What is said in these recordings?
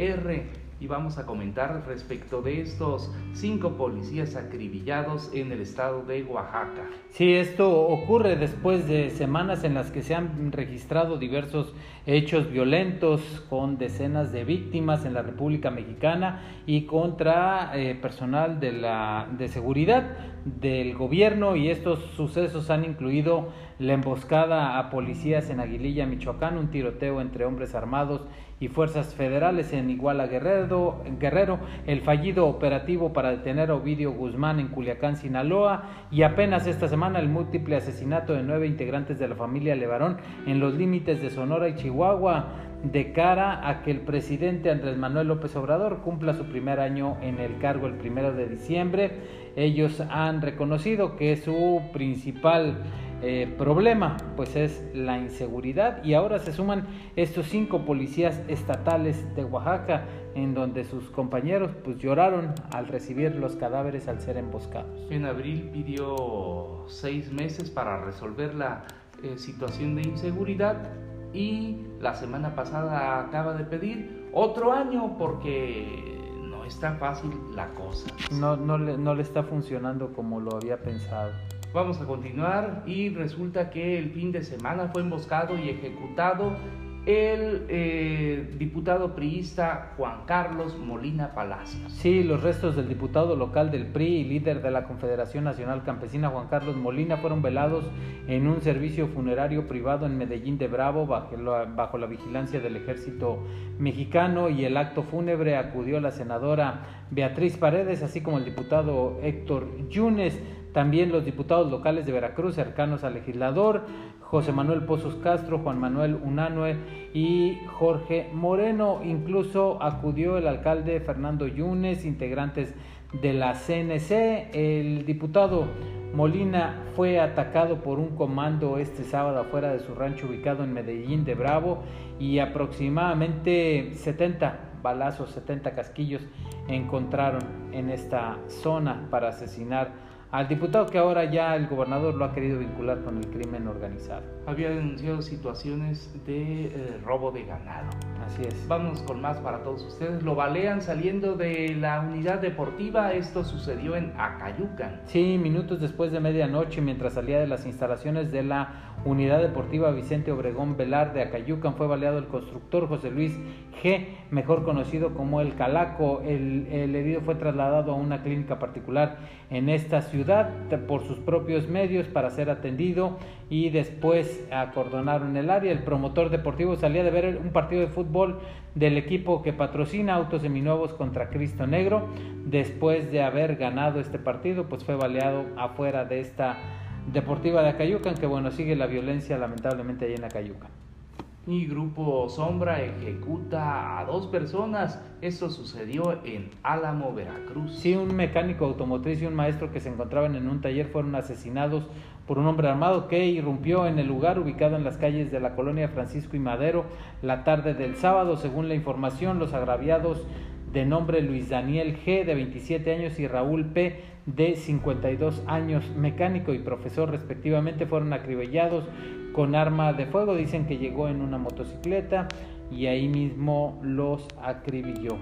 GR y vamos a comentar respecto de estos cinco policías acribillados en el estado de Oaxaca. Sí, esto ocurre después de semanas en las que se han registrado diversos hechos violentos con decenas de víctimas en la República Mexicana y contra eh, personal de, la, de seguridad del gobierno y estos sucesos han incluido la emboscada a policías en Aguililla, Michoacán, un tiroteo entre hombres armados y fuerzas federales en Iguala Guerrero, Guerrero, el fallido operativo para detener a Ovidio Guzmán en Culiacán, Sinaloa y apenas esta semana el múltiple asesinato de nueve integrantes de la familia Levarón en los límites de Sonora y Chihuahua de cara a que el presidente Andrés Manuel López Obrador cumpla su primer año en el cargo el primero de diciembre. Ellos han reconocido que su principal eh, problema pues es la inseguridad y ahora se suman estos cinco policías estatales de Oaxaca en donde sus compañeros pues lloraron al recibir los cadáveres al ser emboscados. En abril pidió seis meses para resolver la eh, situación de inseguridad y la semana pasada acaba de pedir otro año porque no está fácil la cosa. No, no, le, no le está funcionando como lo había pensado. Vamos a continuar y resulta que el fin de semana fue emboscado y ejecutado el eh, diputado priista Juan Carlos Molina Palacios. Sí, los restos del diputado local del PRI y líder de la Confederación Nacional Campesina Juan Carlos Molina fueron velados en un servicio funerario privado en Medellín de Bravo bajo la, vigilancia del ejército mexicano y el acto fúnebre acudió la senadora Beatriz Paredes, así como el diputado Héctor Yunes. También los diputados locales de Veracruz cercanos al legislador, José Manuel Pozos Castro, Juan Manuel Unanue y Jorge Moreno. Incluso acudió el alcalde Fernando Yunes, integrantes de la CNC. El diputado Molina fue atacado por un comando este sábado afuera de su rancho ubicado en Medellín de Bravo y aproximadamente 70 balazos, 70 casquillos encontraron en esta zona para asesinar al diputado que ahora ya el gobernador lo ha querido vincular con el crimen organizado. Había denunciado situaciones de eh, robo de ganado. Así es. Vamos con más para todos ustedes. Lo balean saliendo de la unidad deportiva. Esto sucedió en Acayucan. Sí, minutos después de medianoche, mientras salía de las instalaciones de la Unidad Deportiva Vicente Obregón Velar de Acayucan fue baleado el constructor José Luis G, mejor conocido como el Calaco. El, el, herido fue trasladado a una clínica particular en esta ciudad por sus propios medios para ser atendido y después acordonaron el área. El promotor deportivo salía de ver un partido de fútbol del equipo que patrocina Autos Seminuevos contra Cristo Negro. Después de haber ganado este partido, pues fue baleado afuera de esta Deportiva de Acayucan, que bueno, sigue la violencia lamentablemente ahí en Acayucan. Y Grupo Sombra ejecuta a dos personas. Esto sucedió en Álamo, Veracruz. Sí, un mecánico automotriz y un maestro que se encontraban en un taller fueron asesinados por un hombre armado que irrumpió en el lugar ubicado en las calles de la colonia Francisco y Madero la tarde del sábado. Según la información, los agraviados de nombre Luis Daniel G, de 27 años, y Raúl P, de 52 años, mecánico y profesor respectivamente, fueron acribillados con arma de fuego. Dicen que llegó en una motocicleta y ahí mismo los acribilló.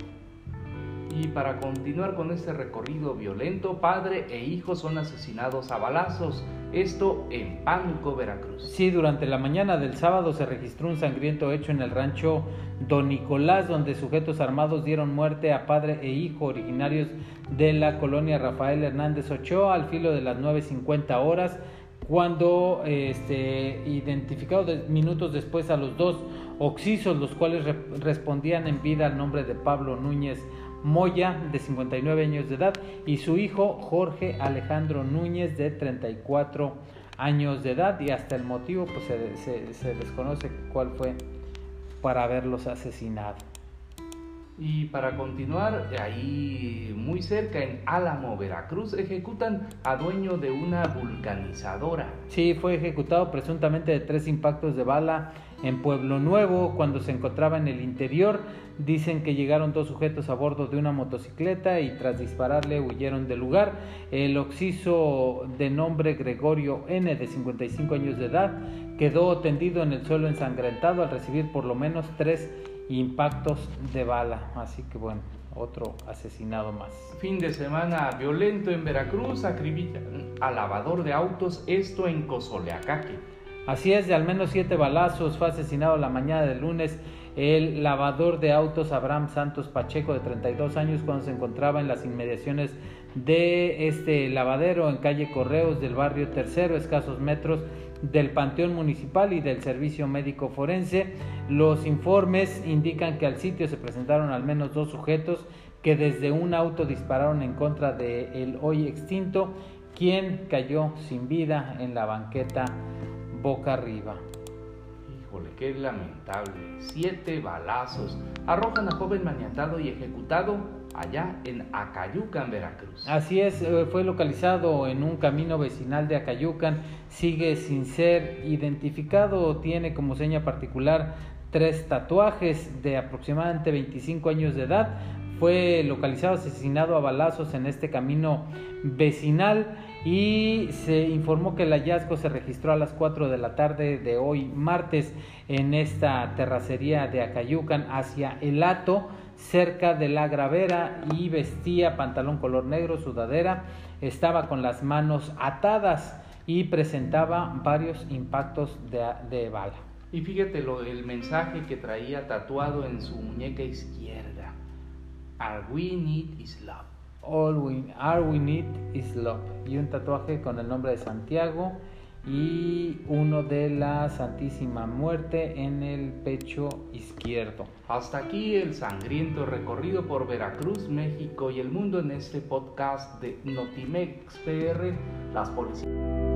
Y para continuar con este recorrido violento, padre e hijo son asesinados a balazos. Esto en Pánuco, Veracruz. Sí, durante la mañana del sábado se registró un sangriento hecho en el rancho Don Nicolás, donde sujetos armados dieron muerte a padre e hijo originarios de la colonia Rafael Hernández Ochoa al filo de las 9.50 horas, cuando este, identificados minutos después a los dos oxisos, los cuales respondían en vida al nombre de Pablo Núñez Moya, de 59 años de edad, y su hijo Jorge Alejandro Núñez, de 34 años de edad, y hasta el motivo pues se, se desconoce cuál fue para haberlos asesinado. Y para continuar, ahí muy cerca en Álamo, Veracruz, ejecutan a dueño de una vulcanizadora. Sí, fue ejecutado presuntamente de tres impactos de bala en Pueblo Nuevo cuando se encontraba en el interior. Dicen que llegaron dos sujetos a bordo de una motocicleta y tras dispararle huyeron del lugar. El occiso de nombre Gregorio N, de 55 años de edad, quedó tendido en el suelo ensangrentado al recibir por lo menos tres impactos de bala. Así que bueno, otro asesinado más. Fin de semana violento en Veracruz, acribillan a lavador de autos, esto en Cozoleacaque. Así es, de al menos siete balazos fue asesinado la mañana del lunes el lavador de autos Abraham Santos Pacheco de 32 años cuando se encontraba en las inmediaciones de este lavadero en calle Correos del barrio Tercero, escasos metros del Panteón Municipal y del Servicio Médico Forense. Los informes indican que al sitio se presentaron al menos dos sujetos que desde un auto dispararon en contra del hoy extinto, quien cayó sin vida en la banqueta boca arriba. Híjole, qué lamentable. Siete balazos arrojan a joven maniatado y ejecutado allá en Acayucan, Veracruz. Así es, eh, fue localizado en un camino vecinal de Acayucan, sigue sin ser identificado, tiene como seña particular tres tatuajes de aproximadamente 25 años de edad. Fue localizado asesinado a balazos en este camino vecinal y se informó que el hallazgo se registró a las 4 de la tarde de hoy martes en esta terracería de Acayucan hacia el Hato cerca de la gravera y vestía pantalón color negro, sudadera, estaba con las manos atadas y presentaba varios impactos de, de bala. Y fíjate lo, el mensaje que traía tatuado en su muñeca izquierda. All we need is love. All we, all we need is love. Y un tatuaje con el nombre de Santiago y uno de la Santísima Muerte en el pecho izquierdo. Hasta aquí el sangriento recorrido por Veracruz, México y el mundo en este podcast de Notimex PR, las policías.